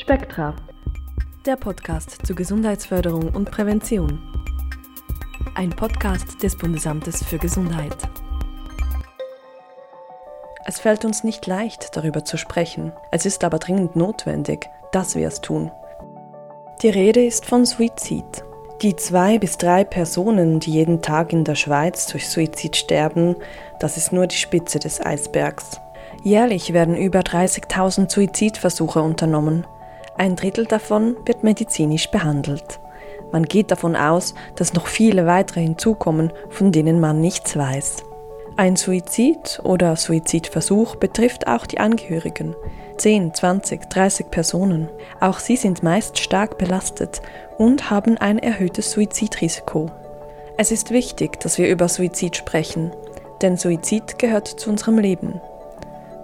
Spektra, der Podcast zur Gesundheitsförderung und Prävention. Ein Podcast des Bundesamtes für Gesundheit. Es fällt uns nicht leicht, darüber zu sprechen. Es ist aber dringend notwendig, dass wir es tun. Die Rede ist von Suizid. Die zwei bis drei Personen, die jeden Tag in der Schweiz durch Suizid sterben, das ist nur die Spitze des Eisbergs. Jährlich werden über 30.000 Suizidversuche unternommen. Ein Drittel davon wird medizinisch behandelt. Man geht davon aus, dass noch viele weitere hinzukommen, von denen man nichts weiß. Ein Suizid oder Suizidversuch betrifft auch die Angehörigen. 10, 20, 30 Personen. Auch sie sind meist stark belastet und haben ein erhöhtes Suizidrisiko. Es ist wichtig, dass wir über Suizid sprechen, denn Suizid gehört zu unserem Leben.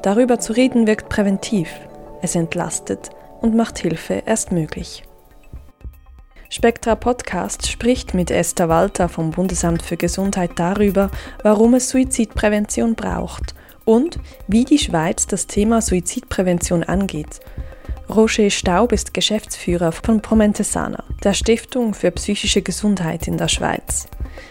Darüber zu reden wirkt präventiv, es entlastet und macht Hilfe erst möglich. Spektra Podcast spricht mit Esther Walter vom Bundesamt für Gesundheit darüber, warum es Suizidprävention braucht und wie die Schweiz das Thema Suizidprävention angeht. Roger Staub ist Geschäftsführer von Promentesana, der Stiftung für psychische Gesundheit in der Schweiz.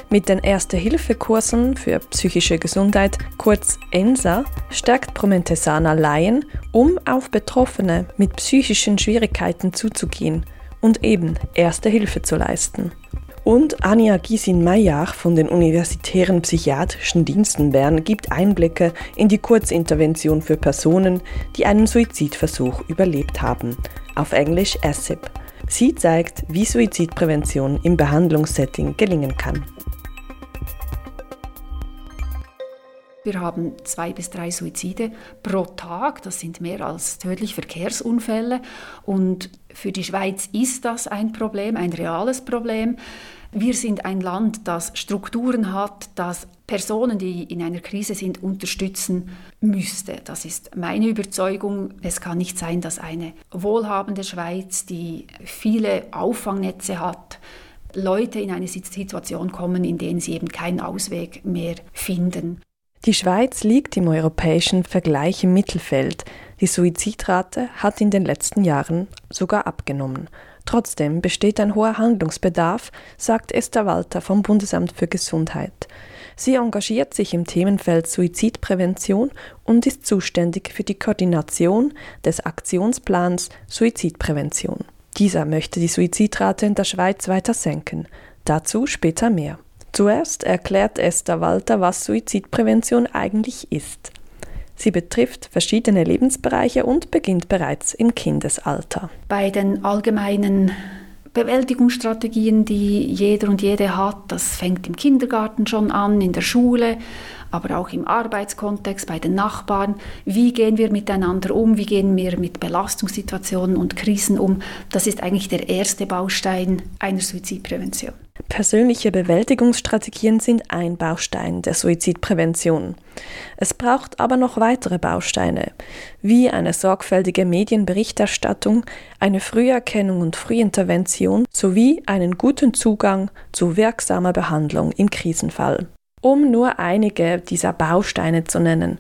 Mit den Erste-Hilfe-Kursen für psychische Gesundheit, kurz ENSA, stärkt Promentesana Laien, um auf Betroffene mit psychischen Schwierigkeiten zuzugehen und eben Erste Hilfe zu leisten. Und Anja Gysin-Mayer von den Universitären Psychiatrischen Diensten Bern gibt Einblicke in die Kurzintervention für Personen, die einen Suizidversuch überlebt haben, auf Englisch ASIP. Sie zeigt, wie Suizidprävention im Behandlungssetting gelingen kann. Wir haben zwei bis drei Suizide pro Tag. Das sind mehr als tödliche Verkehrsunfälle. Und für die Schweiz ist das ein Problem, ein reales Problem. Wir sind ein Land, das Strukturen hat, das Personen, die in einer Krise sind, unterstützen müsste. Das ist meine Überzeugung. Es kann nicht sein, dass eine wohlhabende Schweiz, die viele Auffangnetze hat, Leute in eine Situation kommen, in denen sie eben keinen Ausweg mehr finden. Die Schweiz liegt im europäischen Vergleich im Mittelfeld. Die Suizidrate hat in den letzten Jahren sogar abgenommen. Trotzdem besteht ein hoher Handlungsbedarf, sagt Esther Walter vom Bundesamt für Gesundheit. Sie engagiert sich im Themenfeld Suizidprävention und ist zuständig für die Koordination des Aktionsplans Suizidprävention. Dieser möchte die Suizidrate in der Schweiz weiter senken. Dazu später mehr. Zuerst erklärt Esther Walter, was Suizidprävention eigentlich ist. Sie betrifft verschiedene Lebensbereiche und beginnt bereits im Kindesalter. Bei den allgemeinen Bewältigungsstrategien, die jeder und jede hat, das fängt im Kindergarten schon an, in der Schule, aber auch im Arbeitskontext, bei den Nachbarn. Wie gehen wir miteinander um? Wie gehen wir mit Belastungssituationen und Krisen um? Das ist eigentlich der erste Baustein einer Suizidprävention. Persönliche Bewältigungsstrategien sind ein Baustein der Suizidprävention. Es braucht aber noch weitere Bausteine, wie eine sorgfältige Medienberichterstattung, eine Früherkennung und Frühintervention sowie einen guten Zugang zu wirksamer Behandlung im Krisenfall. Um nur einige dieser Bausteine zu nennen.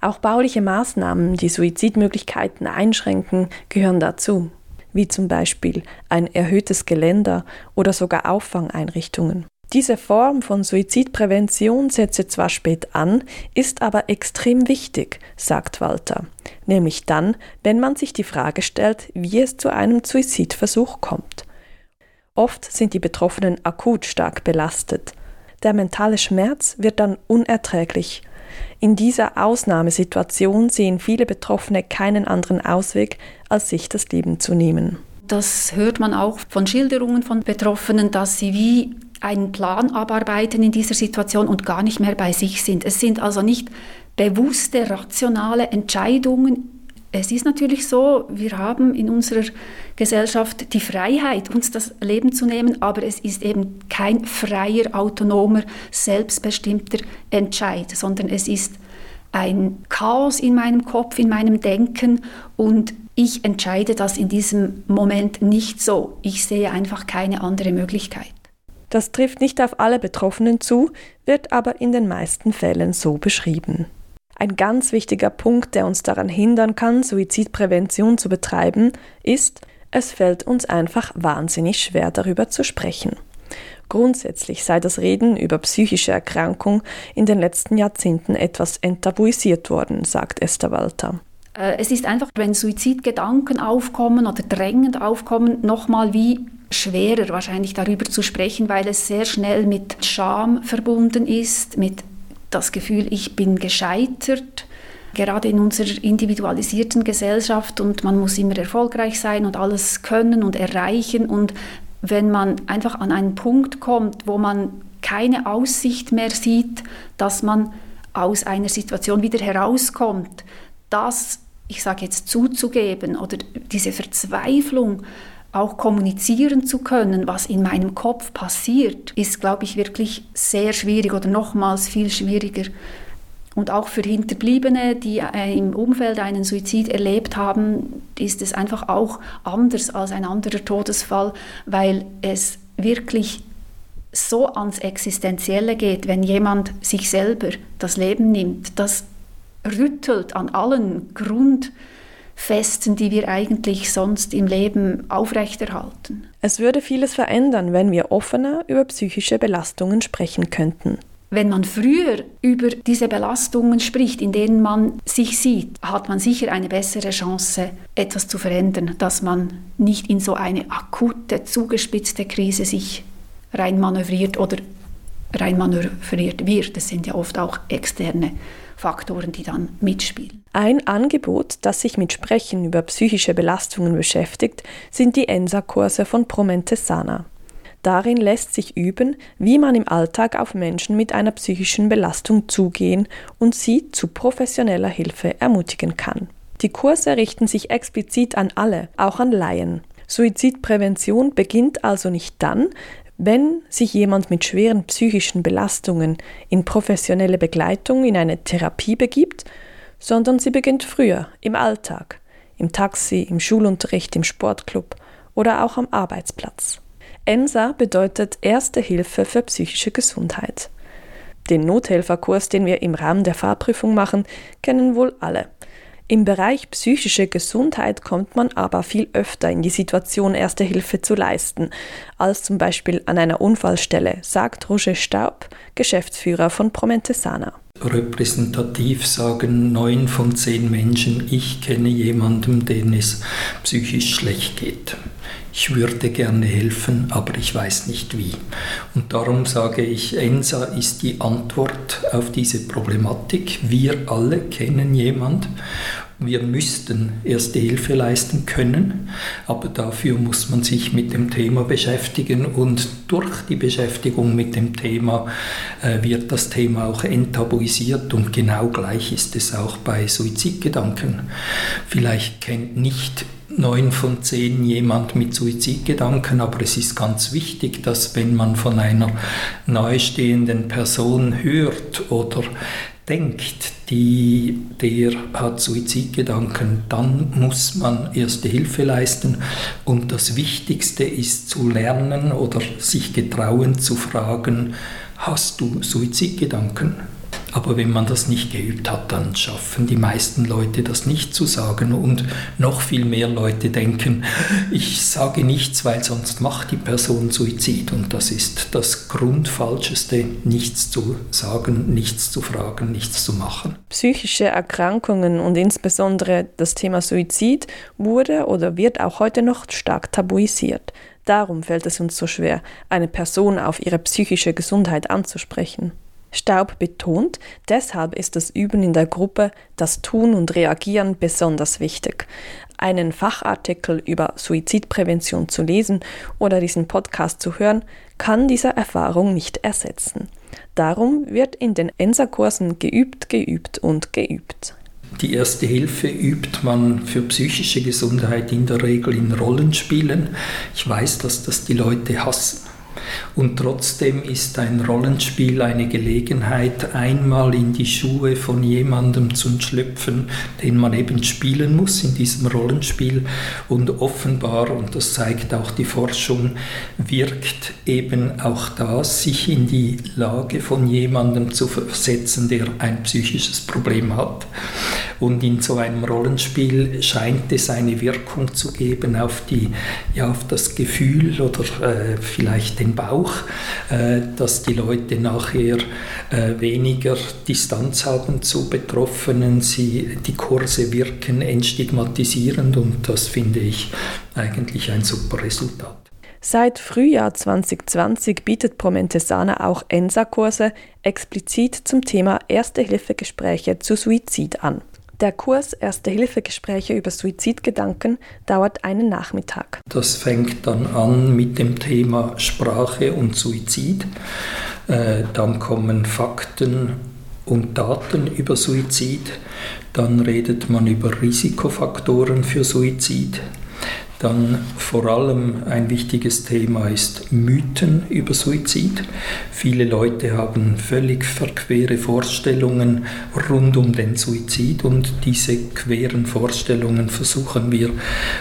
Auch bauliche Maßnahmen, die Suizidmöglichkeiten einschränken, gehören dazu wie zum Beispiel ein erhöhtes Geländer oder sogar Auffangeinrichtungen. Diese Form von Suizidprävention setze zwar spät an, ist aber extrem wichtig, sagt Walter, nämlich dann, wenn man sich die Frage stellt, wie es zu einem Suizidversuch kommt. Oft sind die Betroffenen akut stark belastet. Der mentale Schmerz wird dann unerträglich in dieser Ausnahmesituation sehen viele Betroffene keinen anderen Ausweg, als sich das Leben zu nehmen. Das hört man auch von Schilderungen von Betroffenen, dass sie wie einen Plan abarbeiten in dieser Situation und gar nicht mehr bei sich sind. Es sind also nicht bewusste, rationale Entscheidungen es ist natürlich so, wir haben in unserer Gesellschaft die Freiheit, uns das Leben zu nehmen, aber es ist eben kein freier, autonomer, selbstbestimmter Entscheid, sondern es ist ein Chaos in meinem Kopf, in meinem Denken und ich entscheide das in diesem Moment nicht so. Ich sehe einfach keine andere Möglichkeit. Das trifft nicht auf alle Betroffenen zu, wird aber in den meisten Fällen so beschrieben. Ein ganz wichtiger Punkt, der uns daran hindern kann, Suizidprävention zu betreiben, ist, es fällt uns einfach wahnsinnig schwer darüber zu sprechen. Grundsätzlich sei das Reden über psychische Erkrankung in den letzten Jahrzehnten etwas enttabuisiert worden, sagt Esther Walter. Äh, es ist einfach, wenn Suizidgedanken aufkommen oder drängend aufkommen, nochmal wie schwerer wahrscheinlich darüber zu sprechen, weil es sehr schnell mit Scham verbunden ist, mit das Gefühl, ich bin gescheitert, gerade in unserer individualisierten Gesellschaft und man muss immer erfolgreich sein und alles können und erreichen. Und wenn man einfach an einen Punkt kommt, wo man keine Aussicht mehr sieht, dass man aus einer Situation wieder herauskommt, das, ich sage jetzt, zuzugeben oder diese Verzweiflung auch kommunizieren zu können, was in meinem Kopf passiert, ist, glaube ich, wirklich sehr schwierig oder nochmals viel schwieriger. Und auch für Hinterbliebene, die äh, im Umfeld einen Suizid erlebt haben, ist es einfach auch anders als ein anderer Todesfall, weil es wirklich so ans Existenzielle geht, wenn jemand sich selber das Leben nimmt. Das rüttelt an allen Grundfesten, die wir eigentlich sonst im Leben aufrechterhalten. Es würde vieles verändern, wenn wir offener über psychische Belastungen sprechen könnten. Wenn man früher über diese Belastungen spricht, in denen man sich sieht, hat man sicher eine bessere Chance, etwas zu verändern, dass man nicht in so eine akute, zugespitzte Krise sich reinmanövriert oder reinmanövriert wird. Das sind ja oft auch externe Faktoren, die dann mitspielen. Ein Angebot, das sich mit Sprechen über psychische Belastungen beschäftigt, sind die ENSA-Kurse von Promentesana. Darin lässt sich üben, wie man im Alltag auf Menschen mit einer psychischen Belastung zugehen und sie zu professioneller Hilfe ermutigen kann. Die Kurse richten sich explizit an alle, auch an Laien. Suizidprävention beginnt also nicht dann, wenn sich jemand mit schweren psychischen Belastungen in professionelle Begleitung in eine Therapie begibt, sondern sie beginnt früher, im Alltag, im Taxi, im Schulunterricht, im Sportclub oder auch am Arbeitsplatz. ENSA bedeutet Erste Hilfe für psychische Gesundheit. Den Nothelferkurs, den wir im Rahmen der Fahrprüfung machen, kennen wohl alle. Im Bereich psychische Gesundheit kommt man aber viel öfter in die Situation, Erste Hilfe zu leisten, als zum Beispiel an einer Unfallstelle, sagt Roger Staub, Geschäftsführer von Promentesana. Repräsentativ sagen neun von zehn Menschen, ich kenne jemanden, den es psychisch schlecht geht ich würde gerne helfen, aber ich weiß nicht wie. Und darum sage ich, ENSA ist die Antwort auf diese Problematik. Wir alle kennen jemand. Wir müssten erste Hilfe leisten können, aber dafür muss man sich mit dem Thema beschäftigen und durch die Beschäftigung mit dem Thema äh, wird das Thema auch enttabuisiert und genau gleich ist es auch bei Suizidgedanken. Vielleicht kennt nicht neun von zehn jemand mit Suizidgedanken, aber es ist ganz wichtig, dass wenn man von einer nahestehenden Person hört oder denkt, die, der hat Suizidgedanken, dann muss man erste Hilfe leisten. Und das Wichtigste ist zu lernen oder sich getrauen zu fragen, hast du Suizidgedanken? Aber wenn man das nicht geübt hat, dann schaffen die meisten Leute das nicht zu sagen und noch viel mehr Leute denken, ich sage nichts, weil sonst macht die Person Suizid. Und das ist das Grundfalscheste, nichts zu sagen, nichts zu fragen, nichts zu machen. Psychische Erkrankungen und insbesondere das Thema Suizid wurde oder wird auch heute noch stark tabuisiert. Darum fällt es uns so schwer, eine Person auf ihre psychische Gesundheit anzusprechen. Staub betont, deshalb ist das Üben in der Gruppe, das Tun und Reagieren besonders wichtig. Einen Fachartikel über Suizidprävention zu lesen oder diesen Podcast zu hören, kann diese Erfahrung nicht ersetzen. Darum wird in den ENSA-Kursen geübt, geübt und geübt. Die erste Hilfe übt man für psychische Gesundheit in der Regel in Rollenspielen. Ich weiß, dass das die Leute hassen Und trotzdem ist ein Rollenspiel eine Gelegenheit, einmal in die Schuhe von jemandem zu schlüpfen, den man eben spielen muss in diesem Rollenspiel. Und offenbar, und das zeigt auch die Forschung, wirkt eben auch das, sich in die Lage von jemandem zu versetzen, der ein psychisches Problem hat. Und in so einem Rollenspiel scheint es eine Wirkung zu geben auf, die, ja, auf das Gefühl oder äh, vielleicht den Bauch, äh, dass die Leute nachher äh, weniger Distanz haben zu Betroffenen. Sie, die Kurse wirken entstigmatisierend und das finde ich eigentlich ein super Resultat. Seit Frühjahr 2020 bietet Promentesana auch ENSA-Kurse explizit zum Thema Erste-Hilfe-Gespräche zu Suizid an. Der Kurs Erste-Hilfe-Gespräche über Suizidgedanken dauert einen Nachmittag. Das fängt dann an mit dem Thema Sprache und Suizid. Äh, dann kommen Fakten und Daten über Suizid. Dann redet man über Risikofaktoren für Suizid. Dann vor allem ein wichtiges Thema ist Mythen über Suizid. Viele Leute haben völlig verquere Vorstellungen rund um den Suizid und diese queren Vorstellungen versuchen wir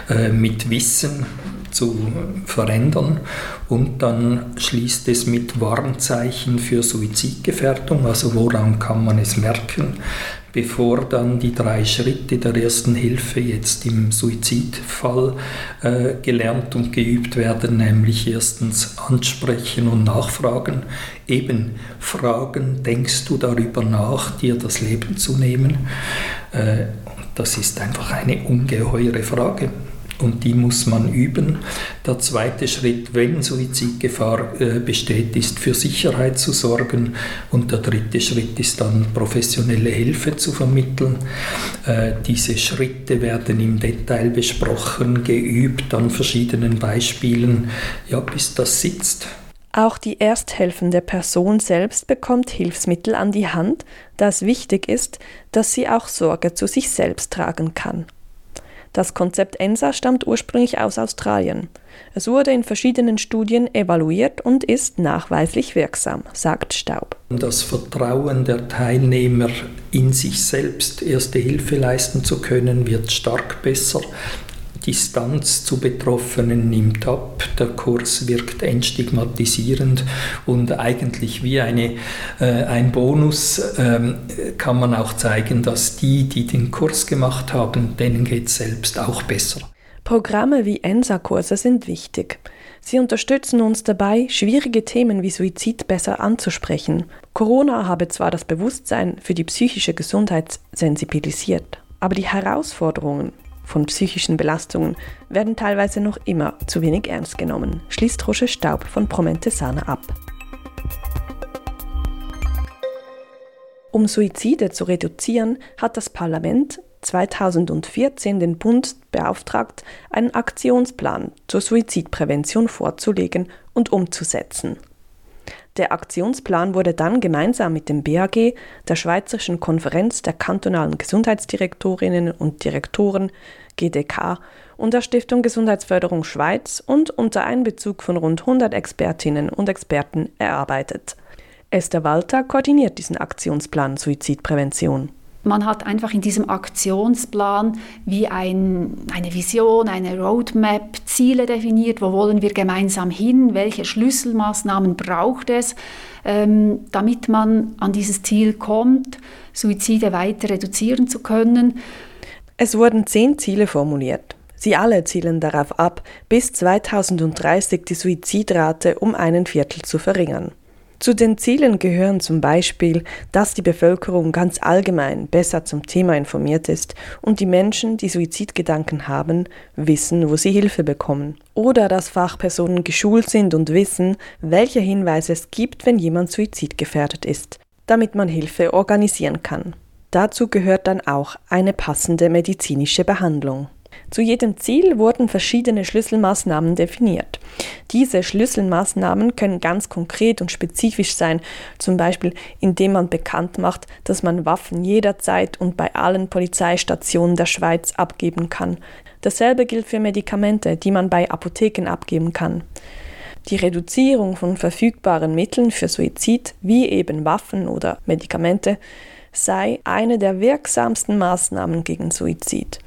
äh, mit Wissen zu verändern. Und dann schließt es mit Warnzeichen für Suizidgefährdung, also woran kann man es merken, bevor dann die drei Schritte der ersten Hilfe jetzt im Suizidfall äh, gelernt und geübt werden, nämlich erstens ansprechen und nachfragen, eben fragen, denkst du darüber nach, dir das Leben zu nehmen? Äh, das ist einfach eine ungeheure Frage und die muss man üben. Der zweite Schritt, wenn Suizidgefahr äh, besteht, ist für Sicherheit zu sorgen und der dritte Schritt ist dann professionelle Hilfe zu vermitteln. Äh, diese Schritte werden im Detail besprochen, geübt an verschiedenen Beispielen, ja, bis das sitzt. Auch die ersthelfende Person selbst bekommt Hilfsmittel an die Hand, da es wichtig ist, dass sie auch Sorge zu sich selbst tragen kann. Das Konzept ENSA stammt ursprünglich aus Australien. Es wurde in verschiedenen Studien evaluiert und ist nachweislich wirksam, sagt Staub. Das Vertrauen der Teilnehmer in sich selbst erste Hilfe leisten zu können, wird stark besser. Distanz zu Betroffenen nimmt ab, der Kurs wirkt entstigmatisierend und eigentlich wie eine, äh, ein Bonus äh, kann man auch zeigen, dass die, die den Kurs gemacht haben, denen geht es selbst auch besser. Programme wie ENSA-Kurse sind wichtig. Sie unterstützen uns dabei, schwierige Themen wie Suizid besser anzusprechen. Corona habe zwar das Bewusstsein für die psychische Gesundheit sensibilisiert, aber die Herausforderungen, von psychischen Belastungen werden teilweise noch immer zu wenig ernst genommen, schließt Roger Staub von Promente Sana ab. Um Suizide zu reduzieren, hat das Parlament 2014 den Bund beauftragt, einen Aktionsplan zur Suizidprävention vorzulegen und umzusetzen. Der Aktionsplan wurde dann gemeinsam mit dem BAG, der Schweizerischen Konferenz der kantonalen Gesundheitsdirektorinnen und Direktoren GDK und der Stiftung Gesundheitsförderung Schweiz und unter Einbezug von rund 100 Expertinnen und Experten erarbeitet. Esther Walter koordiniert diesen Aktionsplan Suizidprävention. Man hat einfach in diesem Aktionsplan wie ein, eine Vision, eine Roadmap, Ziele definiert, wo wollen wir gemeinsam hin, welche Schlüsselmaßnahmen braucht es, ähm, damit man an dieses Ziel kommt, Suizide weiter reduzieren zu können. Es wurden zehn Ziele formuliert. Sie alle zielen darauf ab, bis 2030 die Suizidrate um einen Viertel zu verringern. Zu den Zielen gehören zum Beispiel, dass die Bevölkerung ganz allgemein besser zum Thema informiert ist und die Menschen, die Suizidgedanken haben, wissen, wo sie Hilfe bekommen. Oder dass Fachpersonen geschult sind und wissen, welche Hinweise es gibt, wenn jemand suizidgefährdet ist, damit man Hilfe organisieren kann. Dazu gehört dann auch eine passende medizinische Behandlung. Zu jedem Ziel wurden verschiedene Schlüsselmaßnahmen definiert. Diese Schlüsselmaßnahmen können ganz konkret und spezifisch sein, zum Beispiel indem man bekannt macht, dass man Waffen jederzeit und bei allen Polizeistationen der Schweiz abgeben kann. Dasselbe gilt für Medikamente, die man bei Apotheken abgeben kann. Die Reduzierung von verfügbaren Mitteln für Suizid, wie eben Waffen oder Medikamente, sei eine der wirksamsten Maßnahmen gegen Suizid.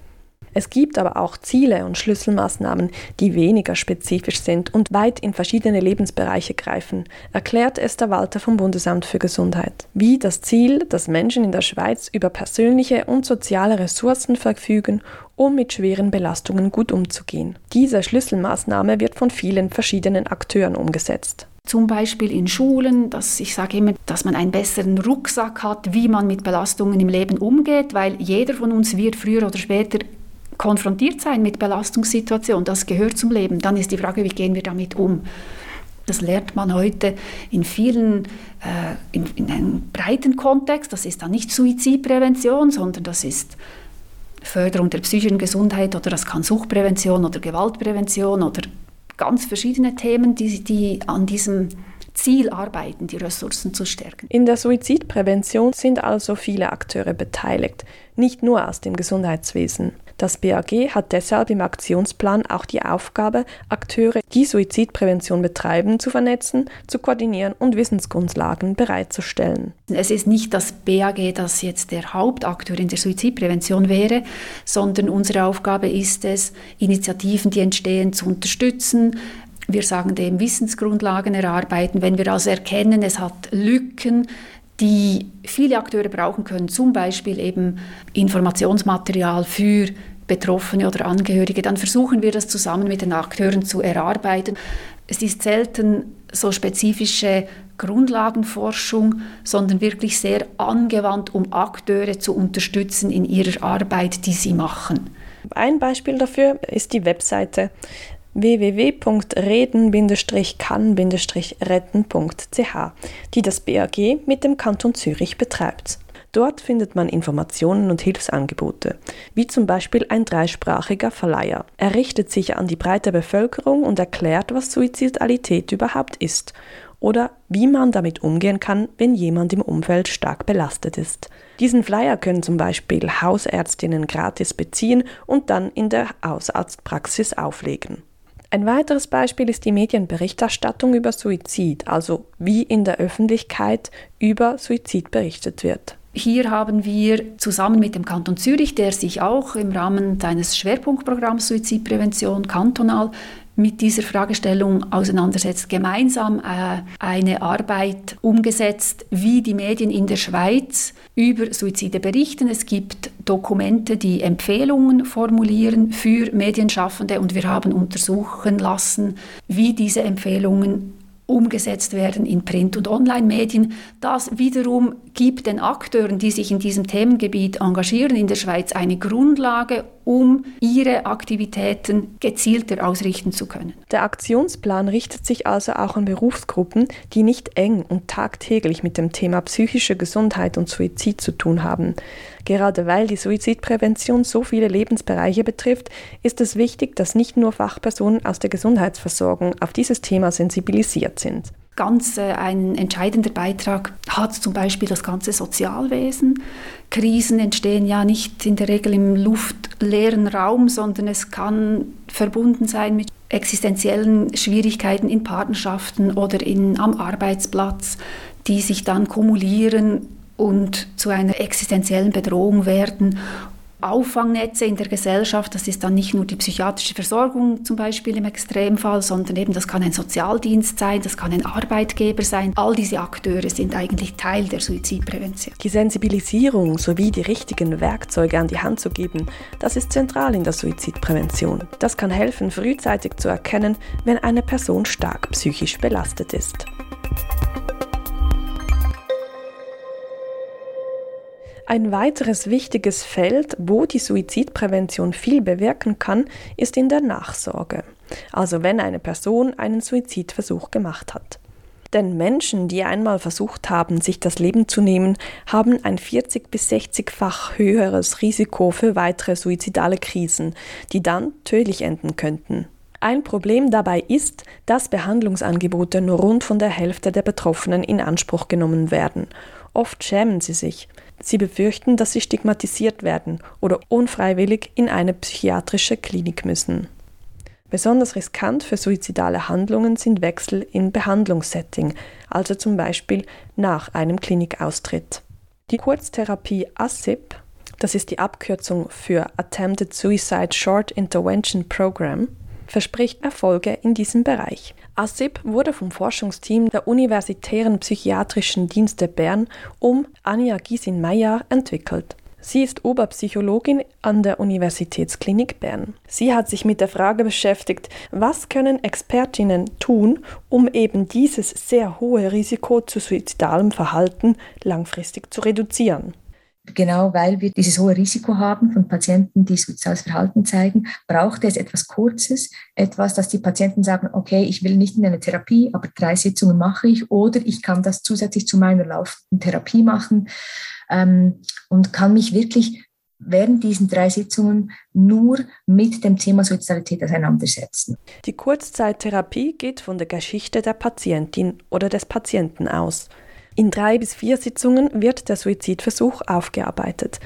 Es gibt aber auch Ziele und Schlüsselmaßnahmen, die weniger spezifisch sind und weit in verschiedene Lebensbereiche greifen, erklärt Esther Walter vom Bundesamt für Gesundheit. Wie das Ziel, dass Menschen in der Schweiz über persönliche und soziale Ressourcen verfügen, um mit schweren Belastungen gut umzugehen. Diese Schlüsselmaßnahme wird von vielen verschiedenen Akteuren umgesetzt zum Beispiel in Schulen, dass ich sage immer, dass man einen besseren Rucksack hat, wie man mit Belastungen im Leben umgeht, weil jeder von uns wird früher oder später konfrontiert sein mit Belastungssituationen. Das gehört zum Leben. Dann ist die Frage, wie gehen wir damit um? Das lernt man heute in vielen, äh, in, in einem breiten Kontext. Das ist dann nicht Suizidprävention, sondern das ist Förderung der psychischen Gesundheit oder das kann Suchtprävention oder Gewaltprävention oder ganz verschiedene Themen, die, die an diesem Ziel arbeiten, die Ressourcen zu stärken. In der Suizidprävention sind also viele Akteure beteiligt, nicht nur aus dem Gesundheitswesen. Das BAG hat deshalb im Aktionsplan auch die Aufgabe, Akteure, die Suizidprävention betreiben, zu vernetzen, zu koordinieren und Wissensgrundlagen bereitzustellen. Es ist nicht das BAG, das jetzt der Hauptakteur in der Suizidprävention wäre, sondern unsere Aufgabe ist es, Initiativen, die entstehen, zu unterstützen, wir sagen dem Wissensgrundlagen erarbeiten. Wenn wir also erkennen, es hat Lücken, die viele Akteure brauchen können, zum Beispiel eben Informationsmaterial für Betroffene oder Angehörige, dann versuchen wir das zusammen mit den Akteuren zu erarbeiten. Es ist selten so spezifische Grundlagenforschung, sondern wirklich sehr angewandt, um Akteure zu unterstützen in ihrer Arbeit, die sie machen. Ein Beispiel dafür ist die Webseite www.reden-kann-retten.ch, die das BAG mit dem Kanton Zürich betreibt. Dort findet man Informationen und Hilfsangebote, wie zum Beispiel ein dreisprachiger Verleiher. Er richtet sich an die breite Bevölkerung und erklärt, was Suizidalität überhaupt ist oder wie man damit umgehen kann, wenn jemand im Umfeld stark belastet ist. Diesen Flyer können zum Beispiel Hausärztinnen gratis beziehen und dann in der Hausarztpraxis auflegen. Ein weiteres Beispiel ist die Medienberichterstattung über Suizid, also wie in der Öffentlichkeit über Suizid berichtet wird. Hier haben wir zusammen mit dem Kanton Zürich, der sich auch im Rahmen seines Schwerpunktprogramms Suizidprävention kantonal mit dieser Fragestellung auseinandersetzt, gemeinsam äh, eine Arbeit umgesetzt, wie die Medien in der Schweiz über Suizide berichten. Es gibt Dokumente, die Empfehlungen formulieren für Medienschaffende und wir haben untersuchen lassen, wie diese Empfehlungen umgesetzt werden in Print- und Online-Medien. Das wiederum gibt den Akteuren, die sich in diesem Themengebiet engagieren in der Schweiz, eine Grundlage, um ihre Aktivitäten gezielter ausrichten zu können. Der Aktionsplan richtet sich also auch an Berufsgruppen, die nicht eng und tagtäglich mit dem Thema psychische Gesundheit und Suizid zu tun haben. Gerade weil die Suizidprävention so viele Lebensbereiche betrifft, ist es wichtig, dass nicht nur Fachpersonen aus der Gesundheitsversorgung auf dieses Thema sensibilisiert sind. Ganz äh, ein entscheidender Beitrag hat zum Beispiel das ganze Sozialwesen. Krisen entstehen ja nicht in der Regel im luftleeren Raum, sondern es kann verbunden sein mit existenziellen Schwierigkeiten in Partnerschaften oder in, am Arbeitsplatz, die sich dann kumulieren und zu einer existenziellen Bedrohung werden Auffangnetze in der Gesellschaft. Das ist dann nicht nur die psychiatrische Versorgung zum Beispiel im Extremfall, sondern eben das kann ein Sozialdienst sein, das kann ein Arbeitgeber sein. All diese Akteure sind eigentlich Teil der Suizidprävention. Die Sensibilisierung sowie die richtigen Werkzeuge an die Hand zu geben, das ist zentral in der Suizidprävention. Das kann helfen, frühzeitig zu erkennen, wenn eine Person stark psychisch belastet ist. Ein weiteres wichtiges Feld, wo die Suizidprävention viel bewirken kann, ist in der Nachsorge, also wenn eine Person einen Suizidversuch gemacht hat. Denn Menschen, die einmal versucht haben, sich das Leben zu nehmen, haben ein 40 bis 60-fach höheres Risiko für weitere suizidale Krisen, die dann tödlich enden könnten. Ein Problem dabei ist, dass Behandlungsangebote nur rund von der Hälfte der Betroffenen in Anspruch genommen werden. Oft schämen sie sich. Sie befürchten, dass sie stigmatisiert werden oder unfreiwillig in eine psychiatrische Klinik müssen. Besonders riskant für suizidale Handlungen sind Wechsel in Behandlungssetting, also zum Beispiel nach einem Klinikaustritt. Die Kurztherapie ASIP, das ist die Abkürzung für Attempted Suicide Short Intervention Program, verspricht Erfolge in diesem Bereich. ASIP wurde vom Forschungsteam der Universitären Psychiatrischen Dienste Bern um Anja Giesin-Meyer entwickelt. Sie ist Oberpsychologin an der Universitätsklinik Bern. Sie hat sich mit der Frage beschäftigt, was können Expertinnen tun, um eben dieses sehr hohe Risiko zu suizidalem Verhalten langfristig zu reduzieren. Genau weil wir dieses hohe Risiko haben von Patienten, die suizidales Verhalten zeigen, braucht es etwas Kurzes, etwas, dass die Patienten sagen, okay, ich will nicht in eine Therapie, aber drei Sitzungen mache ich oder ich kann das zusätzlich zu meiner laufenden Therapie machen ähm, und kann mich wirklich während diesen drei Sitzungen nur mit dem Thema Suizidalität auseinandersetzen. Die Kurzzeittherapie geht von der Geschichte der Patientin oder des Patienten aus. In drei bis vier Sitzungen wird der Suizidversuch aufgearbeitet.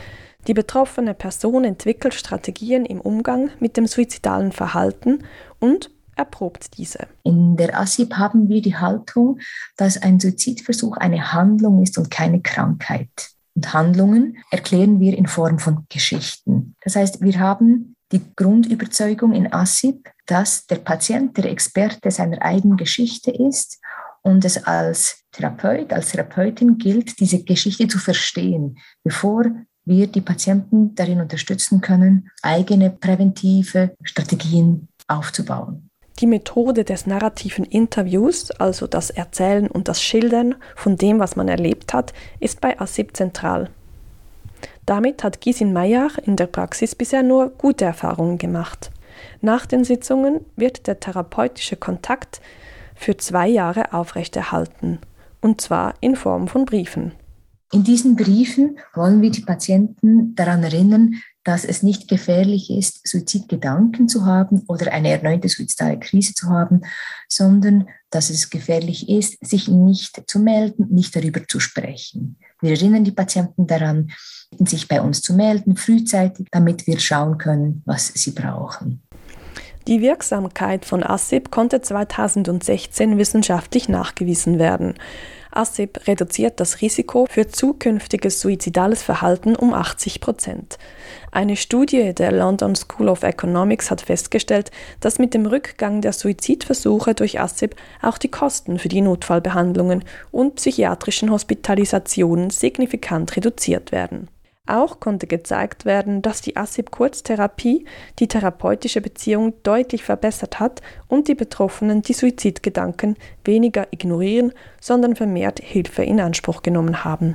Die betroffene Person entwickelt Strategien im Umgang mit dem suizidalen Verhalten und erprobt diese. In der ASIP haben wir die Haltung, dass ein Suizidversuch eine Handlung ist und keine Krankheit. Und Handlungen erklären wir in Form von Geschichten. Das heißt, wir haben die Grundüberzeugung in ASIP, dass der Patient der Experte seiner eigenen Geschichte ist und es als Therapeut, als Therapeutin gilt, diese Geschichte zu verstehen, bevor wir die Patienten darin unterstützen können, eigene präventive Strategien aufzubauen. Die Methode des narrativen Interviews, also das Erzählen und das Schildern von dem, was man erlebt hat, ist bei ASIP zentral. Damit hat Gisin Meyer in der Praxis bisher nur gute Erfahrungen gemacht. Nach den Sitzungen wird der therapeutische Kontakt für zwei Jahre aufrechterhalten, und zwar in Form von Briefen. In diesen Briefen wollen wir die Patienten daran erinnern, dass es nicht gefährlich ist, Suizidgedanken zu haben oder eine erneute suizidale Krise zu haben, sondern dass es gefährlich ist, sich nicht zu melden, nicht darüber zu sprechen. Wir erinnern die Patienten daran, sich bei uns zu melden, frühzeitig, damit wir schauen können, was sie brauchen. Die Wirksamkeit von ASIP konnte 2016 wissenschaftlich nachgewiesen werden. ASIP reduziert das Risiko für zukünftiges suizidales Verhalten um 80 Prozent. Eine Studie der London School of Economics hat festgestellt, dass mit dem Rückgang der Suizidversuche durch ASIP auch die Kosten für die Notfallbehandlungen und psychiatrischen Hospitalisationen signifikant reduziert werden. Auch konnte gezeigt werden, dass die ASIP-Kurztherapie die therapeutische Beziehung deutlich verbessert hat und die Betroffenen die Suizidgedanken weniger ignorieren, sondern vermehrt Hilfe in Anspruch genommen haben.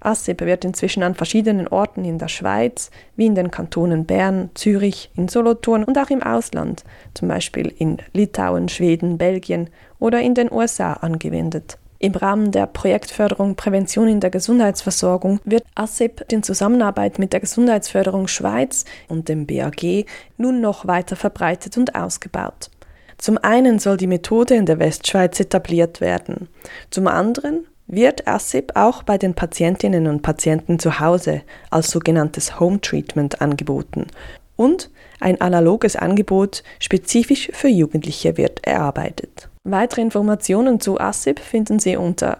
ASIP wird inzwischen an verschiedenen Orten in der Schweiz, wie in den Kantonen Bern, Zürich, in Solothurn und auch im Ausland, zum Beispiel in Litauen, Schweden, Belgien oder in den USA angewendet. Im Rahmen der Projektförderung Prävention in der Gesundheitsversorgung wird ASIP in Zusammenarbeit mit der Gesundheitsförderung Schweiz und dem BAG nun noch weiter verbreitet und ausgebaut. Zum einen soll die Methode in der Westschweiz etabliert werden. Zum anderen wird ASIP auch bei den Patientinnen und Patienten zu Hause als sogenanntes Home Treatment angeboten und ein analoges Angebot spezifisch für Jugendliche wird erarbeitet. Weitere Informationen zu ASIP finden Sie unter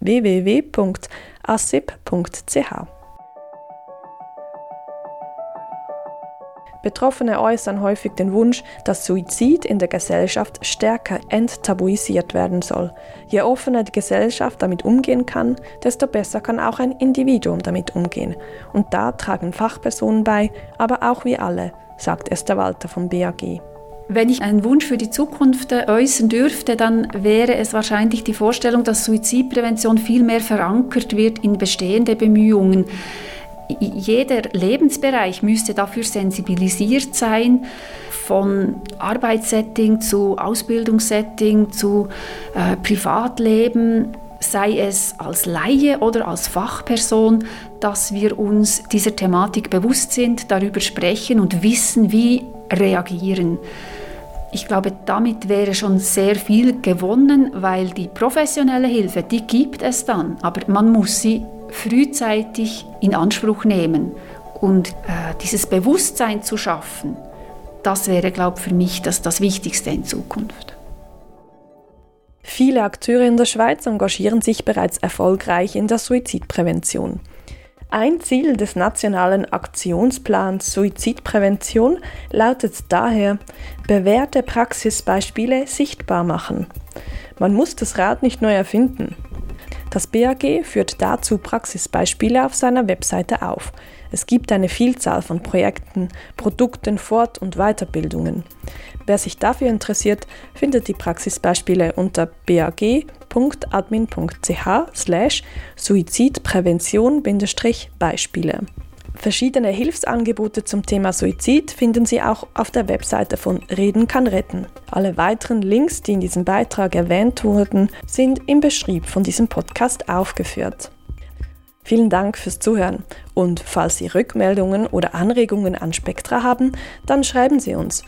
www.asip.ch. Betroffene äußern häufig den Wunsch, dass Suizid in der Gesellschaft stärker enttabuisiert werden soll. Je offener die Gesellschaft damit umgehen kann, desto besser kann auch ein Individuum damit umgehen. Und da tragen Fachpersonen bei, aber auch wir alle, sagt Esther Walter vom BAG. Wenn ich einen Wunsch für die Zukunft äußern dürfte, dann wäre es wahrscheinlich die Vorstellung, dass Suizidprävention viel mehr verankert wird in bestehende Bemühungen. Jeder Lebensbereich müsste dafür sensibilisiert sein, von Arbeitssetting zu Ausbildungssetting zu äh, Privatleben, sei es als Laie oder als Fachperson, dass wir uns dieser Thematik bewusst sind, darüber sprechen und wissen, wie reagieren. Ich glaube, damit wäre schon sehr viel gewonnen, weil die professionelle Hilfe, die gibt es dann, aber man muss sie frühzeitig in Anspruch nehmen. Und äh, dieses Bewusstsein zu schaffen, das wäre, glaube ich, für mich das, das Wichtigste in Zukunft. Viele Akteure in der Schweiz engagieren sich bereits erfolgreich in der Suizidprävention. Ein Ziel des nationalen Aktionsplans Suizidprävention lautet daher, bewährte Praxisbeispiele sichtbar machen. Man muss das Rad nicht neu erfinden. Das BAG führt dazu Praxisbeispiele auf seiner Webseite auf. Es gibt eine Vielzahl von Projekten, Produkten, Fort- und Weiterbildungen. Wer sich dafür interessiert, findet die Praxisbeispiele unter bag.admin.ch Suizidprävention-Beispiele. Verschiedene Hilfsangebote zum Thema Suizid finden Sie auch auf der Webseite von Reden kann retten. Alle weiteren Links, die in diesem Beitrag erwähnt wurden, sind im Beschrieb von diesem Podcast aufgeführt. Vielen Dank fürs Zuhören und falls Sie Rückmeldungen oder Anregungen an Spektra haben, dann schreiben Sie uns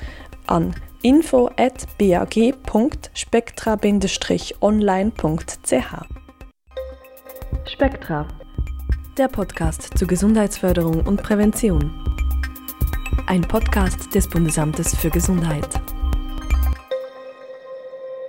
an info@bag.spektra-online.ch. Spektra, der Podcast zur Gesundheitsförderung und Prävention. Ein Podcast des Bundesamtes für Gesundheit.